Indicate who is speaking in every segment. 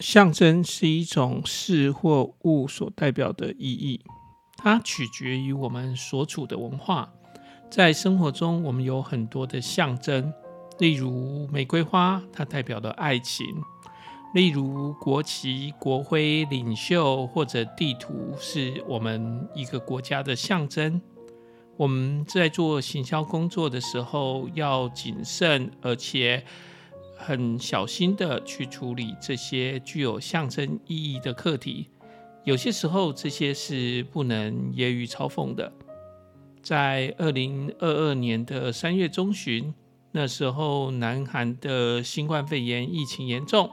Speaker 1: 象征是一种事或物所代表的意义，它取决于我们所处的文化。在生活中，我们有很多的象征，例如玫瑰花，它代表了爱情；例如国旗、国徽、领袖或者地图，是我们一个国家的象征。我们在做行销工作的时候，要谨慎，而且。很小心的去处理这些具有象征意义的课题，有些时候这些是不能揶揄嘲讽的。在二零二二年的三月中旬，那时候南韩的新冠肺炎疫情严重，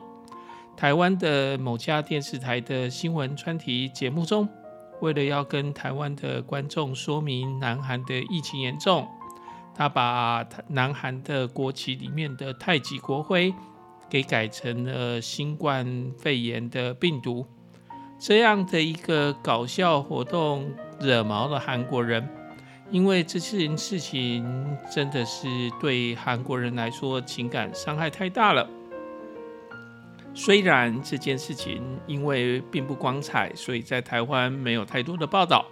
Speaker 1: 台湾的某家电视台的新闻专题节目中，为了要跟台湾的观众说明南韩的疫情严重。他把南韩的国旗里面的太极国徽给改成了新冠肺炎的病毒，这样的一个搞笑活动惹毛了韩国人，因为这件事情真的是对韩国人来说情感伤害太大了。虽然这件事情因为并不光彩，所以在台湾没有太多的报道，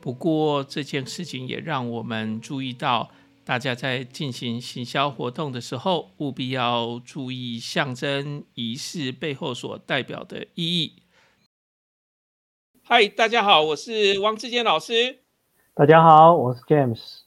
Speaker 1: 不过这件事情也让我们注意到。大家在进行行销活动的时候，务必要注意象征仪式背后所代表的意义。嗨，大家好，我是王志坚老师。
Speaker 2: 大家好，我是 James。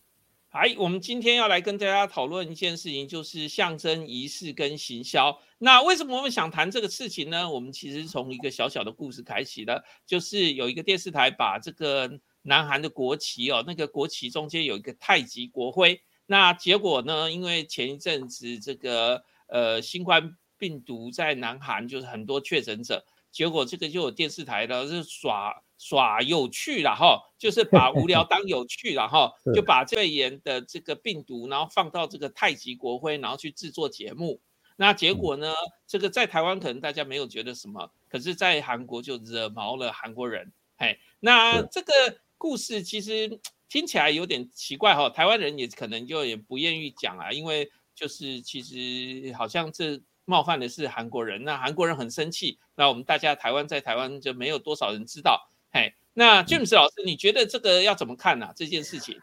Speaker 1: 嗨，我们今天要来跟大家讨论一件事情，就是象征仪式跟行销。那为什么我们想谈这个事情呢？我们其实从一个小小的故事开启的，就是有一个电视台把这个南韩的国旗哦，那个国旗中间有一个太极国徽。那结果呢？因为前一阵子这个呃新冠病毒在南韩就是很多确诊者，结果这个就有电视台的是耍耍有趣了哈，就是把无聊当有趣了哈，就把肺炎的这个病毒，然后放到这个太极国徽，然后去制作节目。那结果呢？这个在台湾可能大家没有觉得什么，可是在韩国就惹毛了韩国人。嘿，那这个故事其实。听起来有点奇怪哈，台湾人也可能就也不愿意讲啊，因为就是其实好像这冒犯的是韩国人，那韩国人很生气，那我们大家台湾在台湾就没有多少人知道。嘿，那 James 老师，你觉得这个要怎么看呢？这件事情？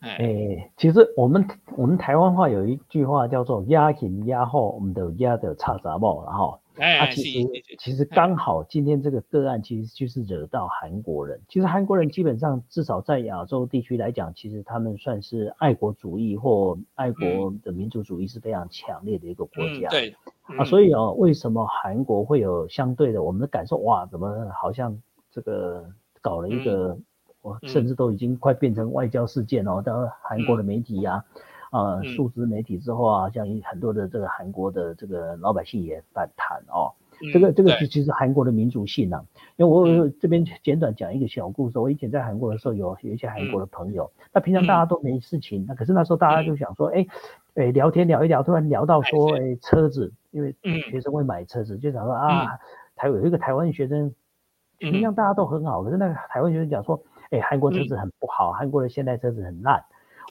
Speaker 2: 哎，其实我们我们台湾话有一句话叫做压前压后，我们的压的差杂报，然后。
Speaker 1: 哎，
Speaker 2: 其实其实刚好今天这个个案其实就是惹到韩国人。其实韩国人基本上至少在亚洲地区来讲，其实他们算是爱国主义或爱国的民族主义是非常强烈的一个国家。
Speaker 1: 对
Speaker 2: 啊，所以哦，为什么韩国会有相对的我们的感受？哇，怎么好像这个搞了一个，我甚至都已经快变成外交事件哦，当韩国的媒体呀。啊，数字媒体之后啊，像很多的这个韩国的这个老百姓也反弹哦。这个这个是其实韩国的民族性啊。因为我这边简短讲一个小故事。我以前在韩国的时候，有有一些韩国的朋友，那平常大家都没事情，那可是那时候大家就想说，哎哎，聊天聊一聊，突然聊到说，哎，车子，因为学生会买车子，就想说啊，台有一个台湾学生，平常大家都很好，可是那个台湾学生讲说，哎，韩国车子很不好，韩国的现代车子很烂。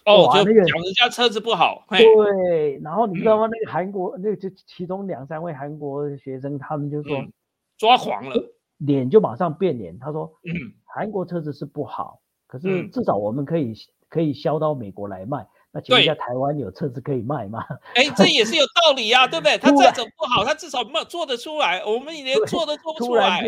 Speaker 1: 哦，就讲人家车子不好。
Speaker 2: 对，然后你知道吗？那个韩国，那个就其中两三位韩国学生，他们就说
Speaker 1: 抓狂了，
Speaker 2: 脸就马上变脸。他说：“嗯，韩国车子是不好，可是至少我们可以可以销到美国来卖。那请问一下，台湾有车子可以卖吗？”
Speaker 1: 哎，这也是有道理啊，对不对？他再怎么不好，他至少没做得出来。我们连做都做不出来。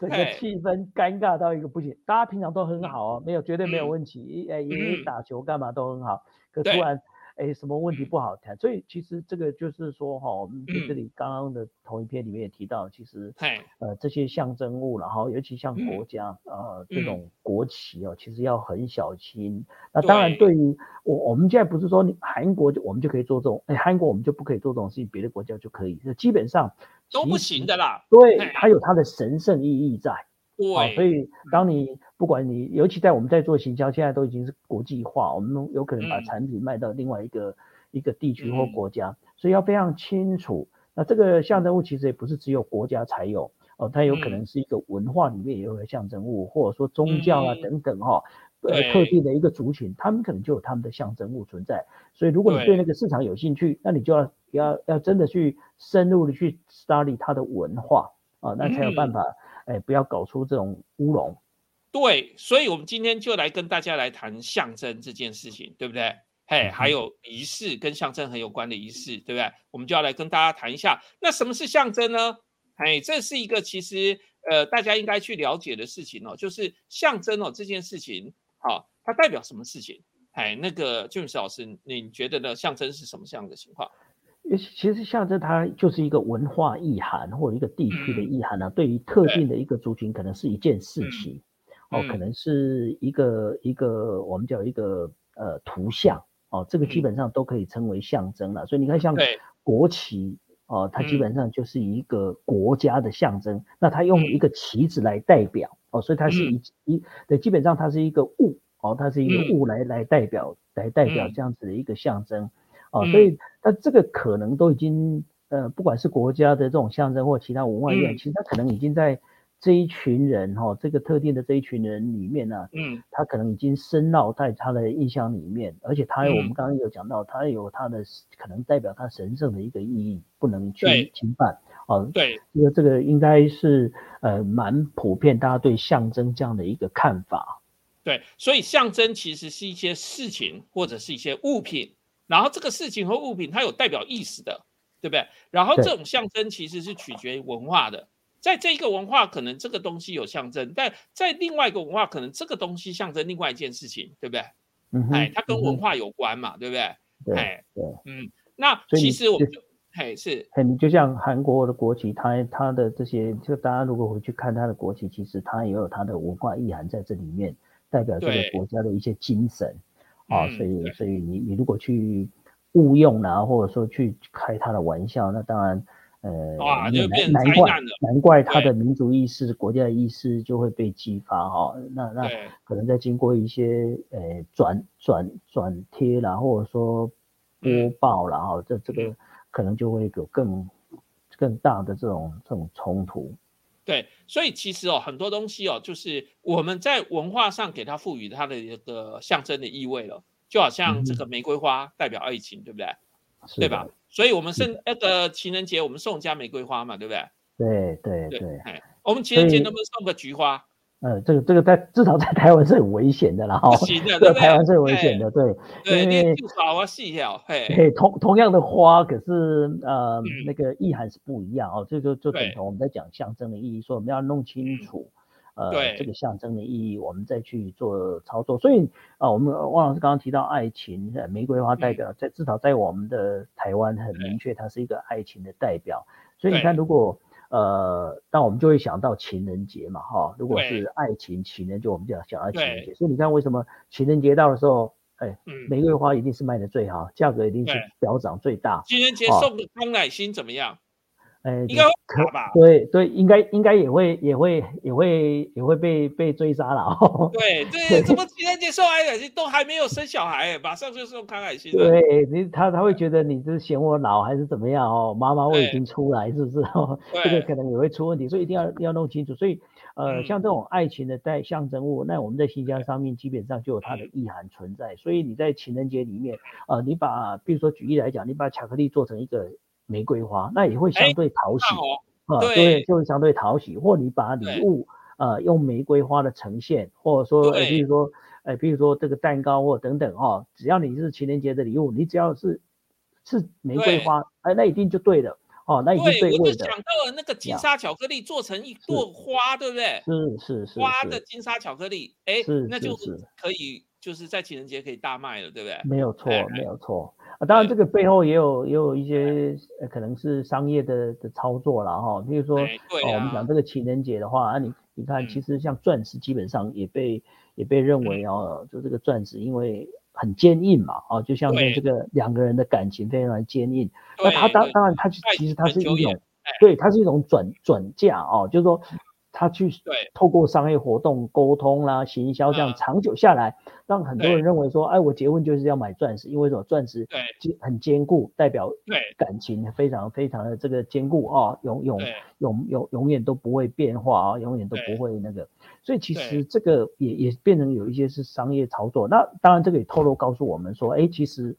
Speaker 2: 整个气氛尴尬到一个不行，大家平常都很好哦，没有绝对没有问题，哎，也打球干嘛都很好，可突然。哎，什么问题不好谈？所以其实这个就是说哈，我们在这里刚刚的同一篇里面也提到，其实呃这些象征物，然后尤其像国家呃这种国旗哦，其实要很小心。那当然，对于我我们现在不是说韩国就我们就可以做这种，哎，韩国我们就不可以做这种事情，别的国家就可以，那基本上
Speaker 1: 都不行的啦。
Speaker 2: 对，它有它的神圣意义在。
Speaker 1: 对，
Speaker 2: 所以当你不管你，尤其在我们在做行销，现在都已经是国际化，我们有可能把产品卖到另外一个一个地区或国家，所以要非常清楚。那这个象征物其实也不是只有国家才有哦，它有可能是一个文化里面也有个象征物，或者说宗教啊等等哈，呃特定的一个族群，他们可能就有他们的象征物存在。所以如果你对那个市场有兴趣，那你就要要要真的去深入的去 study 它的文化。啊，那才有办法，哎，不要搞出这种乌龙。
Speaker 1: 对，所以我们今天就来跟大家来谈象征这件事情，对不对？嘿，还有仪式跟象征很有关的仪式，对不对？我们就要来跟大家谈一下，那什么是象征呢？哎，这是一个其实呃大家应该去了解的事情哦，就是象征哦这件事情，好，它代表什么事情？哎，那个 James 老师，你觉得呢？象征是什么样的情况？
Speaker 2: 其实象征它就是一个文化意涵或者一个地区的意涵呢，对于特定的一个族群，可能是一件事情。哦，可能是一个一个我们叫一个呃图像哦，这个基本上都可以称为象征了。所以你看，像国旗哦，它基本上就是一个国家的象征。那它用一个旗子来代表哦，所以它是一一对，基本上它是一个物哦，它是一个物来来代表来代表这样子的一个象征哦。所以那这个可能都已经呃，不管是国家的这种象征或其他文化意涵，其实它可能已经在。这一群人哈，这个特定的这一群人里面呢，嗯，他可能已经深烙在他的印象里面，而且他有我们刚刚有讲到，他有他的可能代表他神圣的一个意义，不能去侵犯。哦，
Speaker 1: 对，
Speaker 2: 这个这个应该是呃蛮普遍，大家对象征这样的一个看法。
Speaker 1: 对，所以象征其实是一些事情或者是一些物品，然后这个事情和物品它有代表意思的，对不对？然后这种象征其实是取决于文化的。在这一个文化，可能这个东西有象征；但在另外一个文化，可能这个东西象征另外一件事情，对不对？
Speaker 2: 嗯，
Speaker 1: 哎，它跟文化有关嘛，对不对？
Speaker 2: 对，对，
Speaker 1: 嗯。那其实我们就，嘿，是，
Speaker 2: 嘿，你就像韩国的国旗，它它的这些，就大家如果回去看它的国旗，其实它也有它的文化意涵在这里面，代表这个国家的一些精神啊。所以，所以你你如果去误用啊，或者说去开它的玩笑，那当然。呃，
Speaker 1: 哇，就变
Speaker 2: 难怪难怪他的民族意识、国家的意识就会被激发哈。那那可能在经过一些呃转转转贴啦，或者说播报啦，哈，这这个可能就会有更更大的这种这种冲突。
Speaker 1: 对，所以其实哦，很多东西哦，就是我们在文化上给它赋予它的一个象征的意味了，就好像这个玫瑰花代表爱情，对不对？对吧？所以，我们送那个情人节，我们送家玫瑰花嘛，对不对？
Speaker 2: 对对对。
Speaker 1: 哎，我们情人节能不能送个菊花？
Speaker 2: 呃，这个这个在至少在 台湾是很危险的啦，哈。
Speaker 1: 不行的，对
Speaker 2: 台湾是很危险的，对。
Speaker 1: 对，你就好啊细条，嘿。
Speaker 2: 嘿，同同样的花，可是呃，那个意涵是不一样哦。这就就等同我们在讲象征的意义，说我们要弄清楚。呃，这个象征的意义，我们再去做操作。所以啊，我们汪老师刚刚提到爱情，玫瑰花代表在至少在我们的台湾很明确，它是一个爱情的代表。所以你看，如果呃，那我们就会想到情人节嘛，哈，如果是爱情情人，就我们就要想到情人节。所以你看，为什么情人节到的时候，哎，玫瑰花一定是卖的最好，价格一定是飙涨最大。
Speaker 1: 情人节送个康乃馨怎么样？
Speaker 2: 哎，
Speaker 1: 应该可吧？
Speaker 2: 对对，应该应该也会也会也会也会被被追杀了
Speaker 1: 哦。对 对，怎么情人节送康乃馨都还没有生小孩，马上就送康乃馨？
Speaker 2: 对你他他会觉得你是嫌我老还是怎么样哦？妈妈我已经出来是不是？这个可能也会出问题，所以一定要要弄清楚。所以呃，像这种爱情的代象征物，那我们在新疆上面基本上就有它的意涵存在。所以你在情人节里面，呃，你把比如说举例来讲，你把巧克力做成一个。玫瑰花那也会相对讨喜
Speaker 1: 啊，
Speaker 2: 对，就会相对讨喜。或你把礼物呃用玫瑰花的呈现，或者说，比如说，哎，比如说这个蛋糕或等等哦，只要你是情人节的礼物，你只要是是玫瑰花，哎，那一定就对了哦，那一定对。
Speaker 1: 我就想到了那个金沙巧克力做成一朵花，对不对？
Speaker 2: 是是是。
Speaker 1: 花的金沙巧克力，哎，那就是可以就是在情人节可以大卖了，对不对？
Speaker 2: 没有错，没有错。啊，当然这个背后也有也有一些呃，可能是商业的的操作了哈。比如说，
Speaker 1: 哦，
Speaker 2: 我们讲这个情人节的话，啊，你你看，其实像钻石基本上也被也被认为哦，就这个钻石因为很坚硬嘛，哦，就像这个两个人的感情非常坚硬。那它当当然它其实它是一种，对，它是一种转转嫁哦，就是说。他去透过商业活动沟通啦、行销，这样长久下来，让很多人认为说，哎，我结婚就是要买钻石，因为什么？钻石坚很坚固，代表感情非常非常的这个坚固啊，永永永永永远都不会变化啊，永远都不会那个。所以其实这个也也变成有一些是商业操作。那当然这个也透露告诉我们说，哎，其实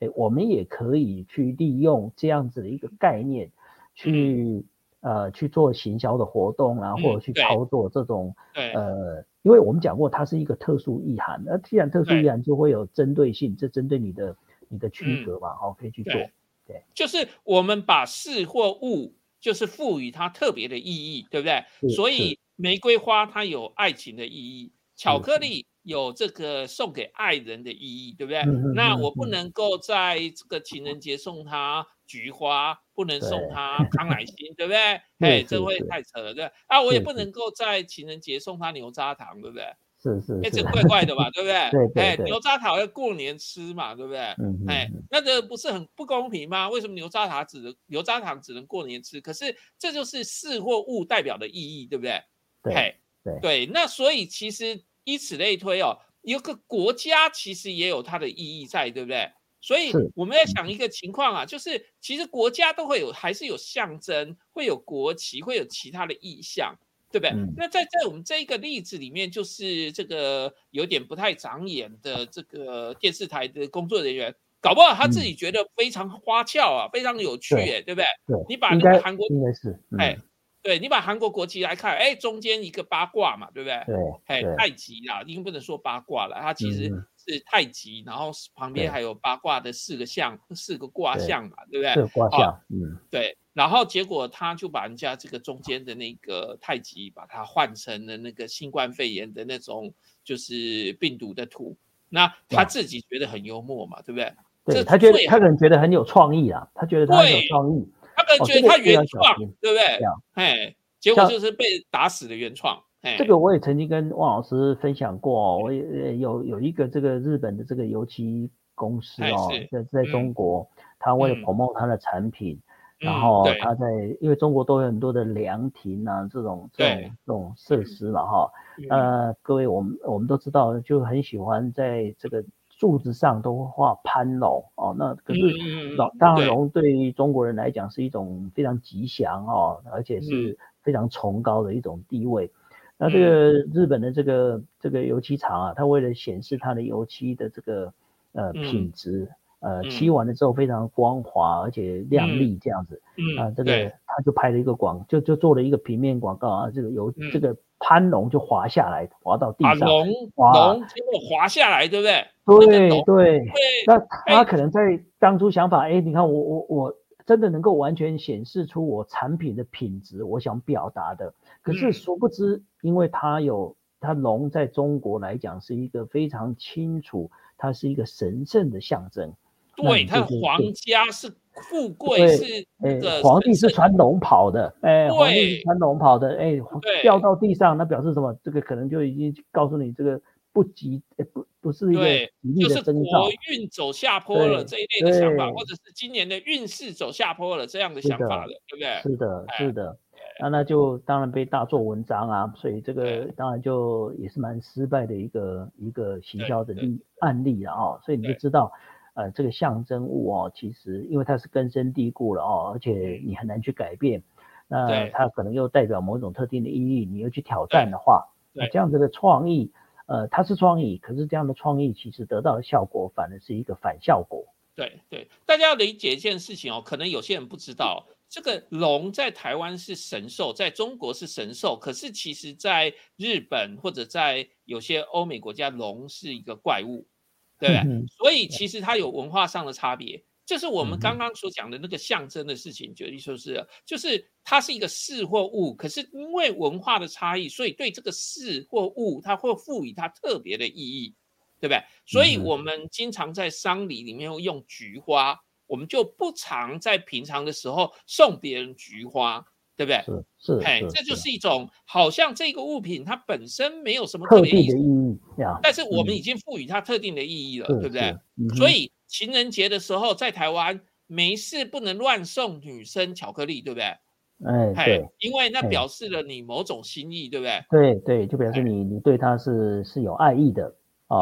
Speaker 2: 哎我们也可以去利用这样子的一个概念去。呃去做行销的活动啊，或者去操作这种
Speaker 1: 对
Speaker 2: 呃，因为我们讲过它是一个特殊意涵，那既然特殊意涵就会有针对性，这针对你的你的区隔嘛，好可以去做。对，
Speaker 1: 就是我们把事或物就是赋予它特别的意义，对不对？所以玫瑰花它有爱情的意义，巧克力。有这个送给爱人的意义，对不对？那我不能够在这个情人节送他菊花，不能送他 康乃馨，对不对？哎，这会太扯了，对啊，我也不能够在情人节送他牛轧糖，对不对？
Speaker 2: 是是，
Speaker 1: 哎，这怪怪的吧，对不
Speaker 2: 对？对
Speaker 1: 哎，牛轧糖要过年吃嘛，对不对？嗯哎，那这不是很不公平吗？为什么牛轧糖只能牛轧糖只能过年吃？可是这就是事或物代表的意义，对不对？
Speaker 2: 对
Speaker 1: 对对，那所以其实。以此类推哦，一个国家其实也有它的意义在，对不对？所以我们要想一个情况啊，就是其实国家都会有，还是有象征，会有国旗，会有其他的意象，对不对？那在在我们这一个例子里面，就是这个有点不太长眼的这个电视台的工作人员，搞不好他自己觉得非常花俏啊，非常有趣，哎，对不对？
Speaker 2: 对，
Speaker 1: 你把那个韩国
Speaker 2: 应该是
Speaker 1: 哎。对你把韩国国旗来看，哎，中间一个八卦嘛，对不对？
Speaker 2: 对，
Speaker 1: 哎，太极啦，已经不能说八卦了，它其实是太极，然后旁边还有八卦的四个象，四个卦象嘛，对不对？
Speaker 2: 四个卦象，嗯，
Speaker 1: 对。然后结果他就把人家这个中间的那个太极，把它换成了那个新冠肺炎的那种就是病毒的图，那他自己觉得很幽默嘛，对不对？
Speaker 2: 对他觉得他可能觉得很有创意啊，他觉得他很有创意。
Speaker 1: 他们觉得他原创，对不对？哎，结果就是被打死的原创。
Speaker 2: 这个我也曾经跟汪老师分享过，我也有有一个这个日本的这个油漆公司哦，在在中国，他为了 promote 他的产品，然后他在因为中国都有很多的凉亭啊这种这种这种设施了哈，呃，各位我们我们都知道，就很喜欢在这个。柱子上都会画攀龙哦，那可是老当然龙对于中国人来讲是一种非常吉祥哦，而且是非常崇高的一种地位。那这个日本的这个这个油漆厂啊，它为了显示它的油漆的这个呃品质，呃漆完了之后非常光滑而且亮丽这样子，啊这个他就拍了一个广，就就做了一个平面广告啊，这个油这个。攀龙就滑下来，滑到地上，
Speaker 1: 龙龙结果滑下来，对不对？
Speaker 2: 对对。那他可能在当初想法，哎，你看我我我真的能够完全显示出我产品的品质，我想表达的。可是殊不知，因为它有它龙在中国来讲是一个非常清楚，它是一个神圣的象征。
Speaker 1: 对，他皇家是。富贵是
Speaker 2: 哎，皇帝是穿龙袍的，哎，皇帝是穿龙袍的，哎，掉到地上，那表示什么？这个可能就已经告诉你，这个不吉，不不是一个吉利的征兆。
Speaker 1: 国运走下坡了这一类的想法，或者是今年的运势走下坡了这样的想法的，对不对？
Speaker 2: 是的，是的，那那就当然被大做文章啊，所以这个当然就也是蛮失败的一个一个行销的例案例了啊，所以你就知道。呃，这个象征物哦，其实因为它是根深蒂固了哦，而且你很难去改变。那它可能又代表某种特定的意义，你又去挑战的话，那这样子的创意，呃，它是创意，可是这样的创意其实得到的效果反而是一个反效果。
Speaker 1: 对对，大家要理解一件事情哦，可能有些人不知道，这个龙在台湾是神兽，在中国是神兽，可是其实在日本或者在有些欧美国家，龙是一个怪物。对不对？所以其实它有文化上的差别，这是我们刚刚所讲的那个象征的事情，就意思是，就是它是一个事或物，可是因为文化的差异，所以对这个事或物，它会赋予它特别的意义，对不对？所以我们经常在丧礼里面会用菊花，我们就不常在平常的时候送别人菊花。对不对？
Speaker 2: 是是，
Speaker 1: 哎，这就是一种好像这个物品它本身没有什么特别
Speaker 2: 意义，
Speaker 1: 但是我们已经赋予它特定的意义了，对不对？所以情人节的时候，在台湾没事不能乱送女生巧克力，对不对？
Speaker 2: 哎，对，
Speaker 1: 因为那表示了你某种心意，对不对？
Speaker 2: 对对，就表示你你对他是是有爱意的
Speaker 1: 啊。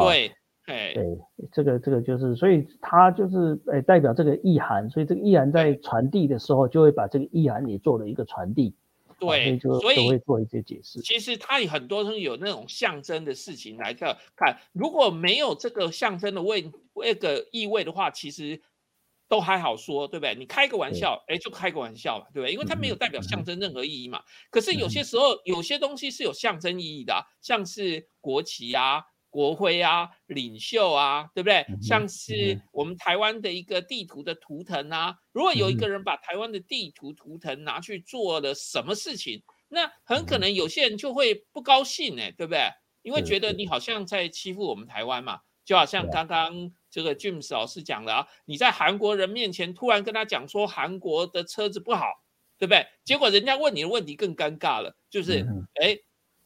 Speaker 1: 对。
Speaker 2: 对，这个这个就是，所以它就是哎代表这个意涵，所以这个意涵在传递的时候，就会把这个意涵也做了一个传递。
Speaker 1: 对，
Speaker 2: 所以会做一些解释。
Speaker 1: 其实它有很多东西有那种象征的事情来看，看如果没有这个象征的味那个意味的话，其实都还好说，对不对？你开个玩笑，哎，就开个玩笑嘛，对不对？因为它没有代表象征任何意义嘛。可是有些时候，有些东西是有象征意义的，像是国旗啊、国徽啊、领袖啊，对不对？像是我们台湾的一个地图的图腾啊，如果有一个人把台湾的地图图腾拿去做了什么事情，那很可能有些人就会不高兴，哎，对不对？因为觉得你好像在欺负我们台湾嘛，就好像刚刚。这个 James 老师讲的啊，你在韩国人面前突然跟他讲说韩国的车子不好，对不对？结果人家问你的问题更尴尬了，就是哎，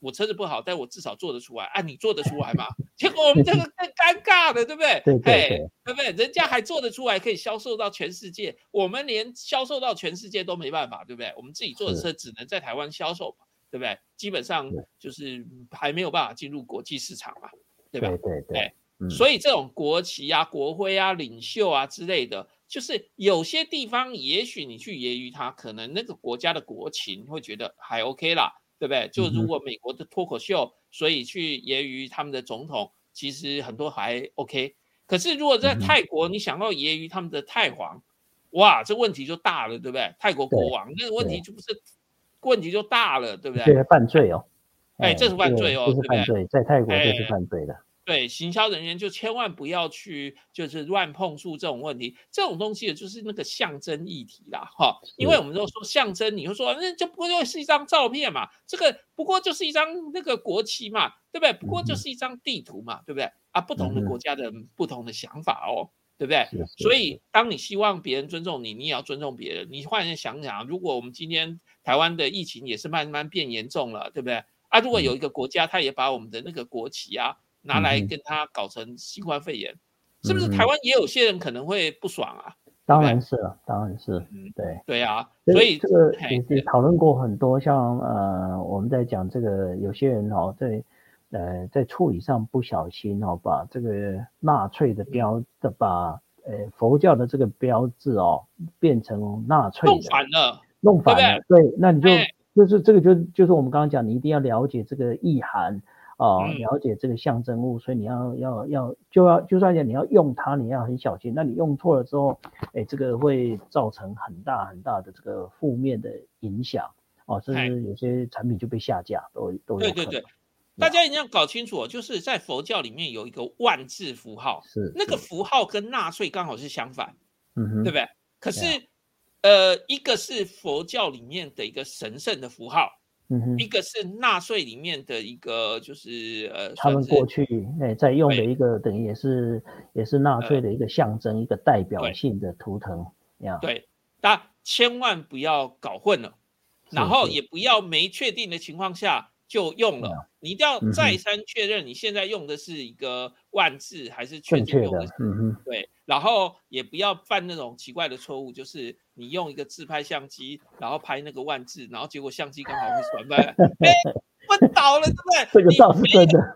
Speaker 1: 我车子不好，但我至少做得出来啊，你做得出来吗？结果我们这个更尴尬的，对不对？
Speaker 2: 对对
Speaker 1: 对不对？人家还做得出来，可以销售到全世界，我们连销售到全世界都没办法，对不对？我们自己做的车只能在台湾销售嘛，对不对？基本上就是还没有办法进入国际市场嘛，对吧？
Speaker 2: 对对对。
Speaker 1: 所以这种国旗啊、国徽啊、领袖啊之类的，就是有些地方也许你去揶揄他，可能那个国家的国情会觉得还 OK 啦，对不对？就如果美国的脱口秀，所以去揶揄他们的总统，其实很多还 OK。可是如果在泰国，你想要揶揄他们的泰皇，哇，这问题就大了，对不对？泰国国王那个问题就不是问题就大了，对不对？
Speaker 2: 这是犯罪哦，
Speaker 1: 哎，这是犯罪哦，
Speaker 2: 这是犯罪，在泰国这是犯罪的。
Speaker 1: 对，行销人员就千万不要去，就是乱碰触这种问题。这种东西就是那个象征议题啦，哈。因为我们都说象征，你会说那就不过就是一张照片嘛，这个不过就是一张那个国旗嘛，对不对？不过就是一张地图嘛，对不对？啊，不同的国家的不同的想法哦，对不对？所以当你希望别人尊重你，你也要尊重别人。你换人想想，如果我们今天台湾的疫情也是慢慢变严重了，对不对？啊，如果有一个国家，他也把我们的那个国旗啊。拿来跟他搞成新冠肺炎，是不是台湾也有些人可能会不爽啊？
Speaker 2: 当然是了，当然是，对。
Speaker 1: 对啊，所以
Speaker 2: 这个也也讨论过很多，像呃我们在讲这个有些人哦在呃在处理上不小心哦把这个纳粹的标的把呃佛教的这个标志哦变成纳粹
Speaker 1: 弄反了，
Speaker 2: 弄反了，对，那你就就是这个就就是我们刚刚讲，你一定要了解这个意涵。哦，了解这个象征物，所以你要要要就要就算讲你要用它，你要很小心。那你用错了之后，哎，这个会造成很大很大的这个负面的影响哦，甚至有些产品就被下架，都都有
Speaker 1: 对对对，大家一定要搞清楚，就是在佛教里面有一个万字符号，
Speaker 2: 是
Speaker 1: 那个符号跟纳粹刚好是相反，
Speaker 2: 嗯哼，
Speaker 1: 对不对？可是呃，一个是佛教里面的一个神圣的符号。一个是纳税里面的一个，就是呃，
Speaker 2: 他们过去哎在用的一个，等于也是也是纳粹的一个象征，一个代表性的图腾呀。
Speaker 1: 对，大家千万不要搞混了，然后也不要没确定的情况下就用了，你一定要再三确认你现在用的是一个万字还是确定用的。
Speaker 2: 嗯哼，
Speaker 1: 对，然后也不要犯那种奇怪的错误，就是。你用一个自拍相机，然后拍那个万字，然后结果相机刚好会转卖，哎，昏倒了，对不对？
Speaker 2: 这个倒是真的。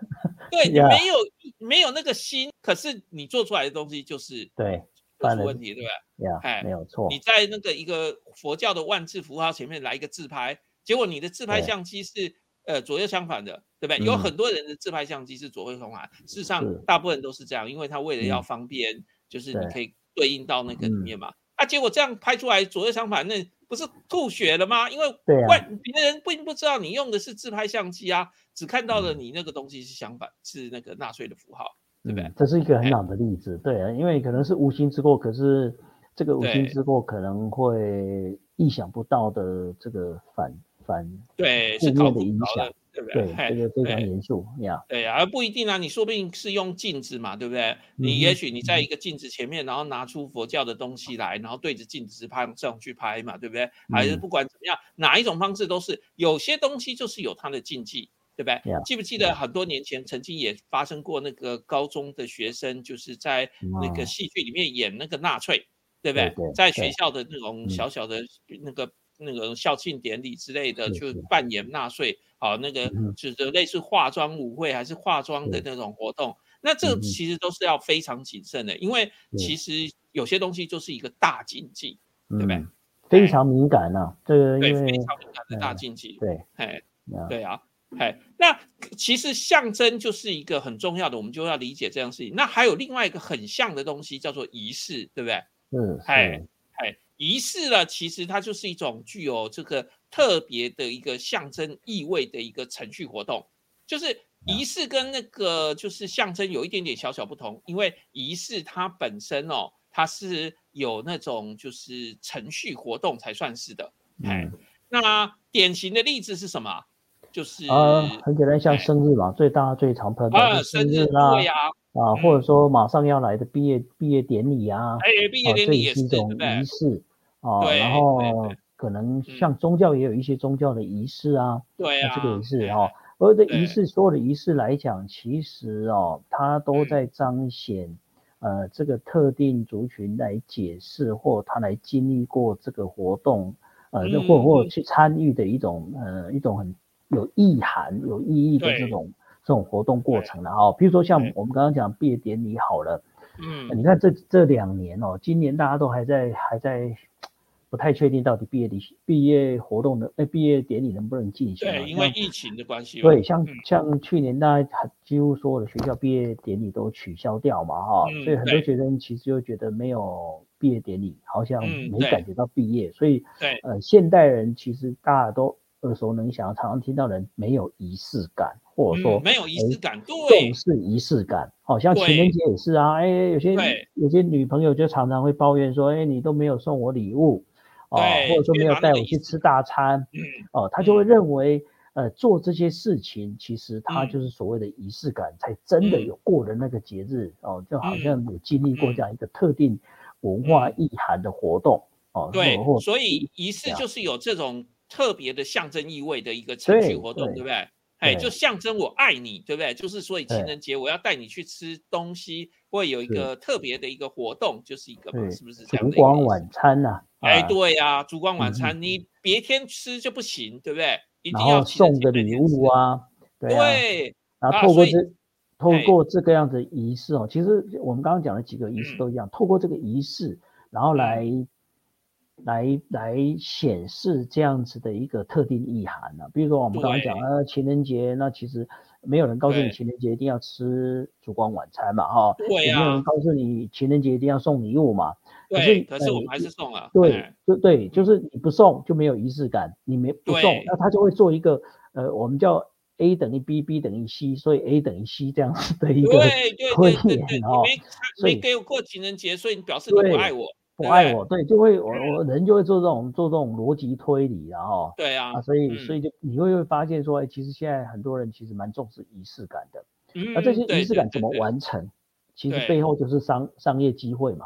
Speaker 1: 对，你没有没有那个心，可是你做出来的东西就是
Speaker 2: 对，
Speaker 1: 出问题，对不
Speaker 2: 对？哎，没有错。
Speaker 1: 你在那个一个佛教的万字符号前面来一个自拍，结果你的自拍相机是呃左右相反的，对不对？有很多人的自拍相机是左右相反，事实上大部分都是这样，因为他为了要方便，就是你可以对应到那个里面嘛。啊，结果这样拍出来左右相反，那不是吐血了吗？因为外别人并不知道你用的是自拍相机啊，只看到了你那个东西是相反，是那个纳粹的符号，对不对？
Speaker 2: 这是一个很？好的例子，对啊，因为可能是无心之过，可是这个无心之过可能会意想不到的这个反反
Speaker 1: 对
Speaker 2: 负面的影响。
Speaker 1: 对不对？
Speaker 2: 这个非常严肃呀。
Speaker 1: 对呀，而不一定啊。你说不定是用镜子嘛，对不对？你也许你在一个镜子前面，然后拿出佛教的东西来，然后对着镜子拍上去拍嘛，对不对？还是不管怎么样，哪一种方式都是有些东西就是有它的禁忌，对不对？记不记得很多年前曾经也发生过那个高中的学生就是在那个戏剧里面演那个纳粹，对不对？在学校的那种小小的那个那个校庆典礼之类的，就扮演纳税。好，那个就是类似化妆舞会还是化妆的那种活动，那这其实都是要非常谨慎的，因为其实有些东西就是一个大禁忌，对不对？
Speaker 2: 非常敏感呐，这个
Speaker 1: 对非常敏感的大禁忌。
Speaker 2: 对，
Speaker 1: 哎，对啊，哎，那其实象征就是一个很重要的，我们就要理解这样事情。那还有另外一个很像的东西叫做仪式，对不对？
Speaker 2: 嗯，
Speaker 1: 哎哎，仪式呢，其实它就是一种具有这个特别的一个象征意味的一个程序活动，就是仪式跟那个就是象征有一点点小小不同，因为仪式它本身哦，它是有那种就是程序活动才算是的，哎，那典型的例子是什么？就是
Speaker 2: 啊，很简单，像生日嘛，最大最常碰到的生日啦，啊，或者说马上要来的毕业毕业典礼啊，
Speaker 1: 哎，毕业典礼也
Speaker 2: 是一种仪。式啊，然后可能像宗教也有一些宗教的仪式啊，
Speaker 1: 对
Speaker 2: 啊，这个也是哈。而这仪式，所有的仪式来讲，其实哦，它都在彰显呃这个特定族群来解释或他来经历过这个活动，呃，或或去参与的一种呃一种很。有意涵、有意义的这种这种活动过程了哈，比如说像我们刚刚讲毕业典礼好了，嗯，你看这这两年哦，今年大家都还在还在不太确定到底毕业礼毕业活动的哎毕业典礼能不能进行？
Speaker 1: 对，因为疫情的关系。
Speaker 2: 对，像像去年大家几乎所有的学校毕业典礼都取消掉嘛哈，所以很多学生其实就觉得没有毕业典礼，好像没感觉到毕业，所以
Speaker 1: 对
Speaker 2: 呃现代人其实大家都。耳熟能详，常常听到人没有仪式感，或者说
Speaker 1: 没有仪式感，对，
Speaker 2: 重视仪式感。好像情人节也是啊，哎，有些有些女朋友就常常会抱怨说，哎，你都没有送我礼物，哦，或者说没有带我去吃大餐，哦，她就会认为，呃，做这些事情其实它就是所谓的仪式感，才真的有过的那个节日，哦，就好像有经历过这样一个特定文化意涵的活动，哦，
Speaker 1: 对，所以仪式就是有这种。特别的象征意味的一个程序活动，对不对？哎，就象征我爱你，对不对？就是所以情人节我要带你去吃东西，会有一个特别的一个活动，就是一个嘛，是不是这样？
Speaker 2: 烛光晚餐呐，
Speaker 1: 哎，对呀，烛光晚餐，你别天吃就不行，对不对？一定
Speaker 2: 要送个礼物啊，
Speaker 1: 对。
Speaker 2: 然后透过这透过这个样子仪式哦，其实我们刚刚讲的几个仪式都一样，透过这个仪式，然后来。来来显示这样子的一个特定意涵呢？比如说我们刚刚讲了情人节，那其实没有人告诉你情人节一定要吃烛光晚餐嘛，哈，
Speaker 1: 对
Speaker 2: 也，没有人告诉你情人节一定要送礼物嘛，
Speaker 1: 可是，可是我们还是送了，
Speaker 2: 对，就对，就是你不送就没有仪式感，你没不送，那他就会做一个呃，我们叫 A 等于 B，B 等于 C，所以 A 等于 C 这样子的一个
Speaker 1: 推演哈，没没给我过情人节，所以你表示你不爱我。
Speaker 2: 不爱我，对，就会我我人就会做这种做这种逻辑推理，然后
Speaker 1: 对啊，
Speaker 2: 所以所以就你会会发现说，哎，其实现在很多人其实蛮重视仪式感的，那这些仪式感怎么完成？其实背后就是商商业机会嘛，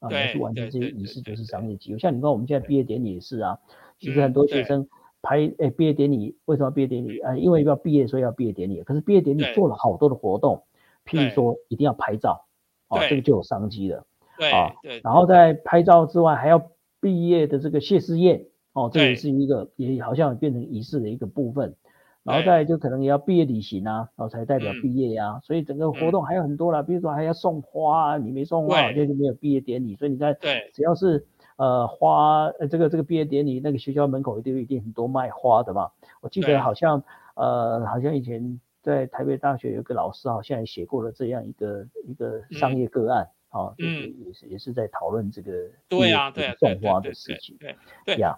Speaker 2: 啊，去完成这些仪式就是商业机会。像你看我们现在毕业典礼也是啊，其实很多学生拍哎毕业典礼为什么毕业典礼？啊，因为要毕业所以要毕业典礼，可是毕业典礼做了好多的活动，譬如说一定要拍照，啊，这个就有商机了。
Speaker 1: 啊，对，
Speaker 2: 然后在拍照之外，还要毕业的这个谢师宴，哦，这也是一个，也好像变成仪式的一个部分。然后再就可能也要毕业旅行啊，然后才代表毕业呀。所以整个活动还有很多啦，比如说还要送花，啊你没送花，就就没有毕业典礼。所以你看，
Speaker 1: 对，
Speaker 2: 只要是呃花，呃这个这个毕业典礼，那个学校门口一定一定很多卖花的嘛。我记得好像呃好像以前在台北大学有个老师好像也写过了这样一个一个商业个案。哦，嗯，也是也是在讨论这个
Speaker 1: 对啊，对啊
Speaker 2: 种花的事情，
Speaker 1: 对对呀，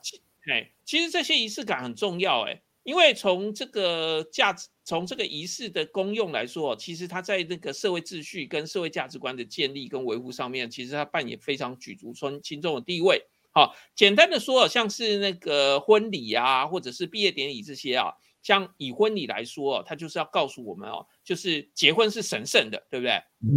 Speaker 1: 哎，其实这些仪式感很重要，哎，因为从这个价值，从这个仪式的功用来说，其实它在那个社会秩序跟社会价值观的建立跟维护上面，其实它扮演非常举足轻轻重的地位。好，简单的说，像是那个婚礼啊，或者是毕业典礼这些啊。像以婚礼来说，他就是要告诉我们哦，就是结婚是神圣的，对不对？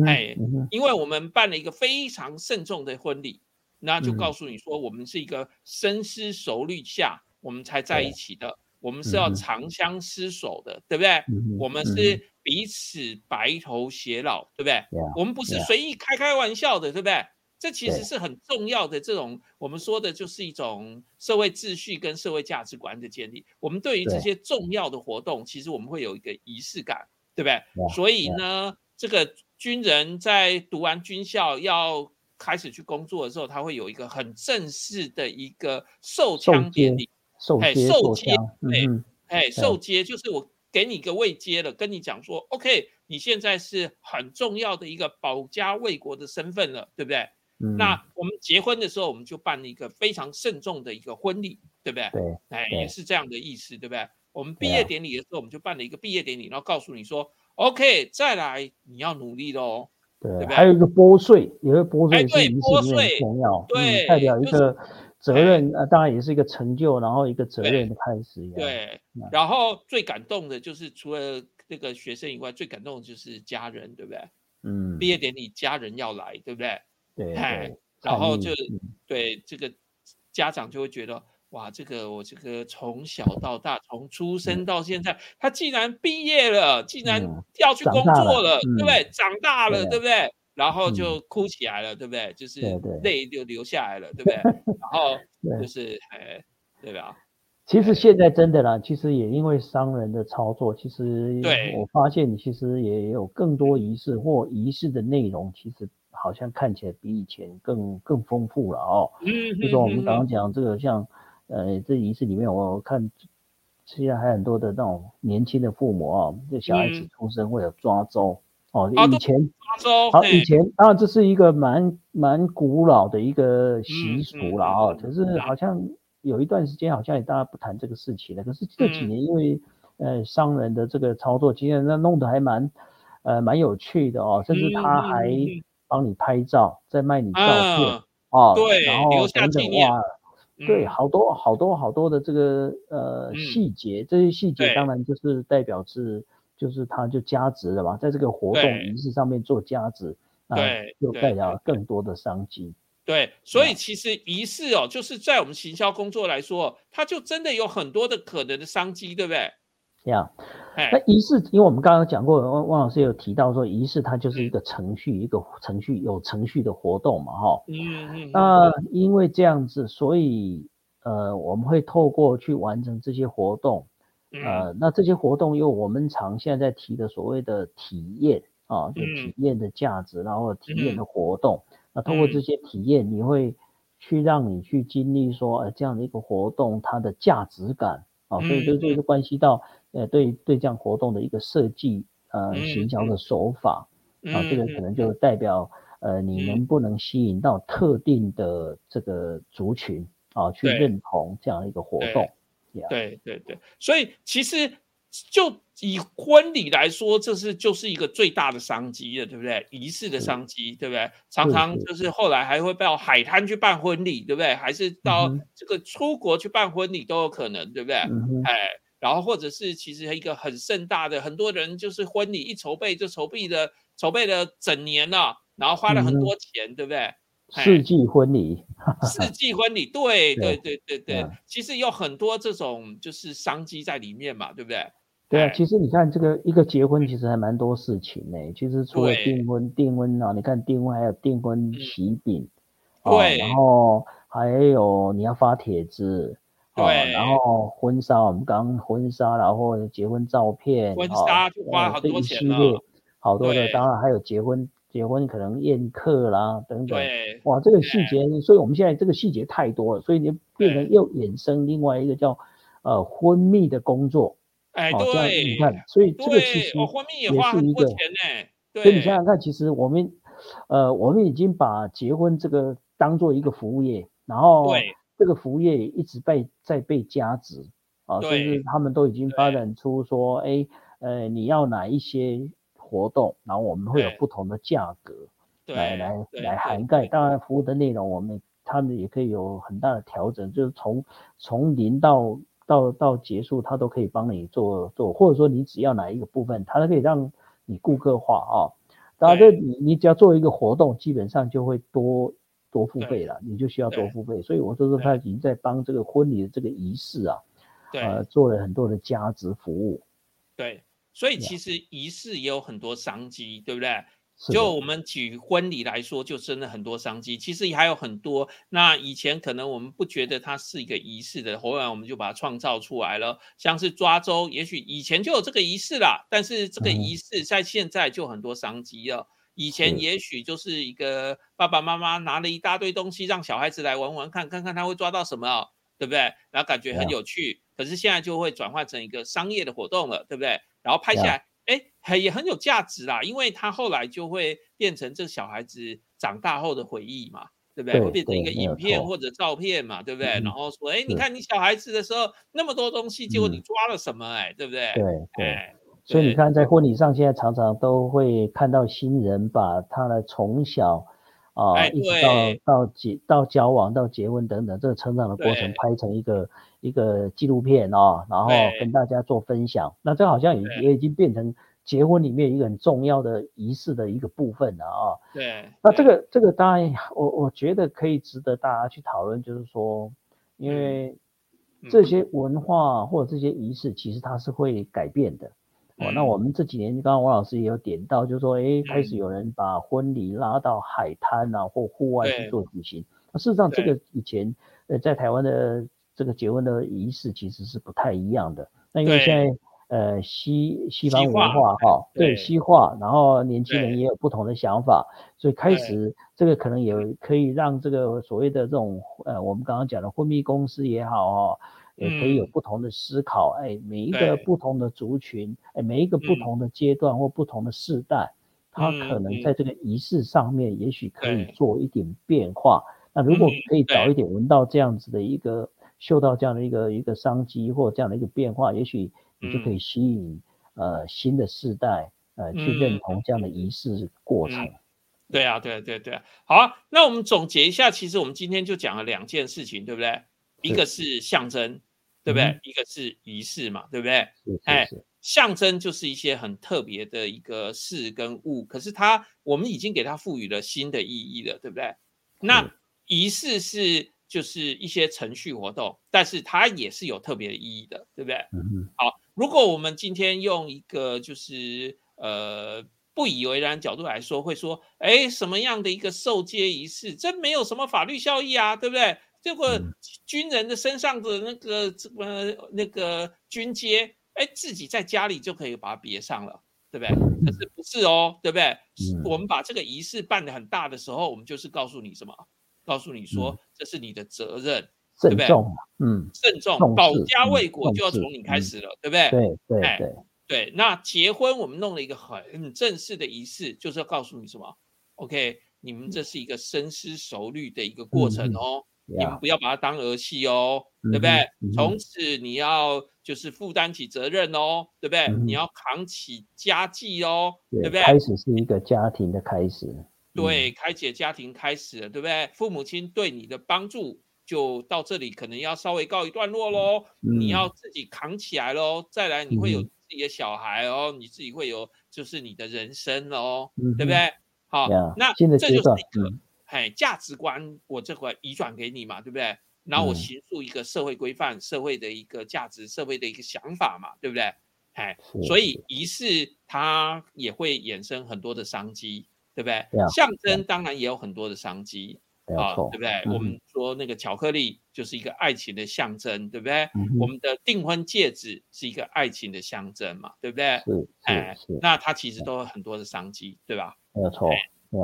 Speaker 1: 哎，因为我们办了一个非常慎重的婚礼，那就告诉你说，我们是一个深思熟虑下我们才在一起的，我们是要长相厮守的，对不对？我们是彼此白头偕老，对不对？我们不是随意开开玩笑的，对不对？这其实是很重要的，这种我们说的就是一种社会秩序跟社会价值观的建立。我们对于这些重要的活动，其实我们会有一个仪式感，对不对？所以呢，这个军人在读完军校要开始去工作的时候，他会有一个很正式的一个受枪典礼，
Speaker 2: 受
Speaker 1: 受接，对，哎，受接就是我给你一个位接了，跟你讲说，OK，你现在是很重要的一个保家卫国的身份了，对不对？那我们结婚的时候，我们就办了一个非常慎重的一个婚礼，对不对？
Speaker 2: 对，
Speaker 1: 哎，也是这样的意思，对不对？我们毕业典礼的时候，我们就办了一个毕业典礼，然后告诉你说，OK，再来你要努力喽，
Speaker 2: 对，还有一个拨穗，有一个拨税
Speaker 1: 是
Speaker 2: 拨税重要，对，代表一个责任，呃，当然也是一个成就，然后一个责任的开始，
Speaker 1: 对。然后最感动的就是除了那个学生以外，最感动的就是家人，对不对？嗯，毕业典礼家人要来，对不对？
Speaker 2: 对，
Speaker 1: 然后就对这个家长就会觉得，哇，这个我这个从小到大，从出生到现在，他既然毕业了，既然要去工作了，对不对？长大了，对不对？然后就哭起来了，对不对？就是泪就流下来了，对不对？然后 就是哎，对吧？
Speaker 2: 其实现在真的啦，其实也因为商人的操作，其实我发现其实也有更多仪式或仪式的内容，其实。好像看起来比以前更更丰富了哦。嗯，就说我们刚刚讲这个，像呃，这仪式里面，我看现在还很多的那种年轻的父母啊，这小孩子出生会有抓周哦。以前
Speaker 1: 抓周，
Speaker 2: 好以前当然这是一个蛮蛮古老的一个习俗了啊。可是好像有一段时间，好像也大家不谈这个事情了。可是这几年因为呃商人的这个操作，其实那弄得还蛮呃蛮有趣的哦，甚至他还。帮你拍照，再卖你照片
Speaker 1: 啊，对，
Speaker 2: 然后等等哇，对，好多好多好多的这个呃细节，这些细节当然就是代表是，就是它就加值了嘛，在这个活动仪式上面做加值，
Speaker 1: 对，
Speaker 2: 就代表更多的商机。
Speaker 1: 对，所以其实仪式哦，就是在我们行销工作来说，它就真的有很多的可能的商机，对不对？
Speaker 2: 这样。那仪式，因为我们刚刚讲过，汪汪老师有提到说，仪式它就是一个程序，一个程序有程序的活动嘛，哈。嗯嗯。那因为这样子，所以呃，我们会透过去完成这些活动，呃，那这些活动又我们常现在在提的所谓的体验啊，就体验的价值，然后体验的活动，那通过这些体验，你会去让你去经历说，呃，这样的一个活动它的价值感啊，所以这这就关系到。呃，对对，这样活动的一个设计，呃，行销的手法，啊，这个可能就代表，呃，你能不能吸引到特定的这个族群啊，去认同这样一个活动？
Speaker 1: 对对对，所以其实就以婚礼来说，这是就是一个最大的商机了，对不对？仪式的商机，对不对？常常就是后来还会到海滩去办婚礼，对不对？还是到这个出国去办婚礼都有可能，对不对？哎。然后或者是其实一个很盛大的，很多人就是婚礼一筹备就筹备的筹备了整年了，然后花了很多钱，对不对？
Speaker 2: 世纪婚礼，
Speaker 1: 世纪婚礼，对 对对对对，其实有很多这种就是商机在里面嘛，对不对？
Speaker 2: 对啊，其实你看这个一个结婚其实还蛮多事情呢。其实除了订婚，订婚啊，你看订婚还有订婚喜饼，
Speaker 1: 对，
Speaker 2: 然后还有你要发帖子。
Speaker 1: 对，
Speaker 2: 然后婚纱，我们刚婚纱，然后结婚照片，
Speaker 1: 婚纱就花好多钱了，
Speaker 2: 好多的，当然还有结婚，结婚可能宴客啦等等，哇，这个细节，所以我们现在这个细节太多了，所以你变成又衍生另外一个叫呃婚蜜的工作，
Speaker 1: 哎，对，
Speaker 2: 你看，所以这个其实
Speaker 1: 婚蜜也花很多钱呢，
Speaker 2: 所以你想想看，其实我们呃我们已经把结婚这个当做一个服务业，然后。这个服务业一直被在被加值啊，甚至他们都已经发展出说，哎，呃，你要哪一些活动，然后我们会有不同的价格来来来涵盖。当然，服务的内容我们他们也可以有很大的调整，就是从从零到到到结束，他都可以帮你做做，或者说你只要哪一个部分，他都可以让你顾客化啊。当然，这你你只要做一个活动，基本上就会多。多付费了，你就需要多付费，所以我就说他已经在帮这个婚礼的这个仪式啊，呃，做了很多的价值服务。
Speaker 1: 对，所以其实仪式也有很多商机，对不对？就我们举婚礼来说，就真的很多商机。其实还有很多，那以前可能我们不觉得它是一个仪式的，后来我们就把它创造出来了。像是抓周，也许以前就有这个仪式啦，但是这个仪式在现在就很多商机了。以前也许就是一个爸爸妈妈拿了一大堆东西让小孩子来玩玩看，看看他会抓到什么，对不对？然后感觉很有趣。可是现在就会转换成一个商业的活动了，对不对？然后拍下来哎，很也很有价值啦，因为他后来就会变成这小孩子长大后的回忆嘛，对不对？会变成一个影片或者照片嘛，对不对？然后说，哎，你看你小孩子的时候那么多东西，结果你抓了什么？哎，对不对？
Speaker 2: 对对。所以你看，在婚礼上，现在常常都会看到新人把他的从小啊，一直到到结到交往到结婚等等这个成长的过程拍成一个一个纪录片哦，然后跟大家做分享。那这好像也也已经变成结婚里面一个很重要的仪式的一个部分了啊。
Speaker 1: 对。
Speaker 2: 那这个这个当然，我我觉得可以值得大家去讨论，就是说，因为这些文化或者这些仪式，其实它是会改变的。哦，那我们这几年，刚刚王老师也有点到，就是说，哎，开始有人把婚礼拉到海滩啊，或户外去做举行。那事实上，这个以前，呃，在台湾的这个结婚的仪式其实是不太一样的。那因为现在，呃，西西方文化哈，对西化，然后年轻人也有不同的想法，所以开始这个可能也可以让这个所谓的这种，呃，我们刚刚讲的婚蜜公司也好哦。也可以有不同的思考，哎，每一个不同的族群，哎，每一个不同的阶段或不同的世代，他可能在这个仪式上面，也许可以做一点变化。那如果可以早一点闻到这样子的一个，嗅到这样的一个一个商机或这样的一个变化，也许你就可以吸引呃新的世代呃去认同这样的仪式过程。
Speaker 1: 对啊，对啊，对对啊。好啊，那我们总结一下，其实我们今天就讲了两件事情，对不对？一个是象征。对不对？一个是仪式嘛，对不对？
Speaker 2: 哎，
Speaker 1: 象征就是一些很特别的一个事跟物，可是它我们已经给它赋予了新的意义了，对不对？那仪式是就是一些程序活动，但是它也是有特别的意义的，对不对？
Speaker 2: 嗯
Speaker 1: 好，如果我们今天用一个就是呃不以为然角度来说，会说，哎，什么样的一个受接仪式，这没有什么法律效益啊，对不对？这个军人的身上的那个什么那个军阶，哎，自己在家里就可以把它别上了，对不对？可是不是哦，对不对？我们把这个仪式办的很大的时候，我们就是告诉你什么？告诉你说这是你的责任，对不对？
Speaker 2: 嗯，
Speaker 1: 慎重，保家卫国就要从你开始了，对不对？
Speaker 2: 对对对
Speaker 1: 对。那结婚我们弄了一个很正式的仪式，就是要告诉你什么？OK，你们这是一个深思熟虑的一个过程哦。你们不要把它当儿戏哦，对不对？从此你要就是负担起责任哦，对不对？你要扛起家计哦，对不对？
Speaker 2: 开始是一个家庭的开始，
Speaker 1: 对，开启家庭开始了，对不对？父母亲对你的帮助就到这里，可能要稍微告一段落喽。你要自己扛起来喽，再来你会有自己的小孩哦，你自己会有就是你的人生哦，对不对？好，那这就是一个。哎，价值观我这块移转给你嘛，对不对？然后我形塑一个社会规范、社会的一个价值、社会的一个想法嘛，对不对？哎，所以仪式它也会衍生很多的商机，对不对？象征当然也有很多的商机啊，对不对？我们说那个巧克力就是一个爱情的象征，对不对？我们的订婚戒指是一个爱情的象征嘛，对不对？
Speaker 2: 是，哎，
Speaker 1: 那它其实都有很多的商机，对吧？
Speaker 2: 没有错。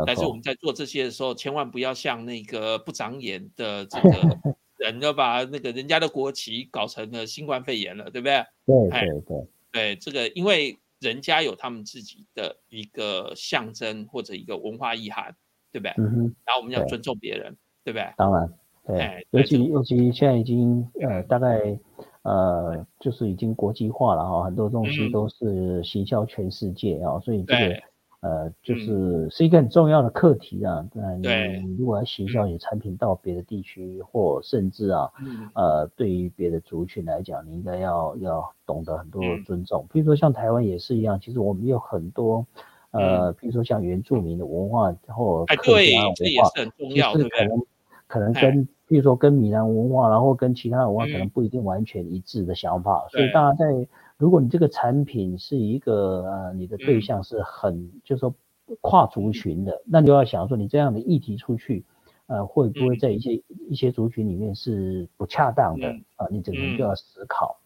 Speaker 1: 但是我们在做这些的时候，千万不要像那个不长眼的这个 人，要把那个人家的国旗搞成了新冠肺炎了，对不对？
Speaker 2: 对对对，
Speaker 1: 对这个，因为人家有他们自己的一个象征或者一个文化意涵，对不对？
Speaker 2: 嗯哼。
Speaker 1: 然后我们要尊重别人，对不对？
Speaker 2: 当然，对。尤其尤其现在已经呃大概呃就是已经国际化了哈，很多东西都是行销全世界啊，所以这个。呃，就是是一个很重要的课题啊。那你如果要行销你的产品到别的地区，或甚至啊，呃，对于别的族群来讲，你应该要要懂得很多尊重。比如说像台湾也是一样，其实我们有很多呃，比如说像原住民的文化或客家文化，
Speaker 1: 就是
Speaker 2: 可能可能？跟，比如说跟闽南文化，然后跟其他文化可能不一定完全一致的想法，所以大家在。如果你这个产品是一个呃，你的对象是很，就是说跨族群的，那你就要想说，你这样的议题出去，呃，会不会在一些一些族群里面是不恰当的啊？你整个人就要思考。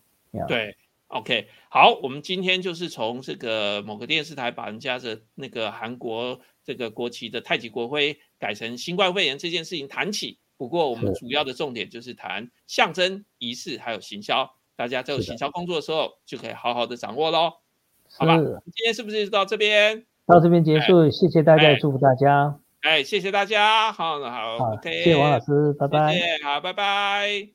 Speaker 1: 对，OK，好，我们今天就是从这个某个电视台把人家的那个韩国这个国旗的太极国徽改成新冠肺炎这件事情谈起。不过我们主要的重点就是谈象征、仪式还有行销。大家在行销工作的时候，就可以好好的掌握喽。好吧，今天是不是到这边？
Speaker 2: 到这边结束，谢谢大家，祝福大家。
Speaker 1: 哎，谢谢大家，好，好，OK，
Speaker 2: 谢谢王老师，拜拜。
Speaker 1: 好，拜拜。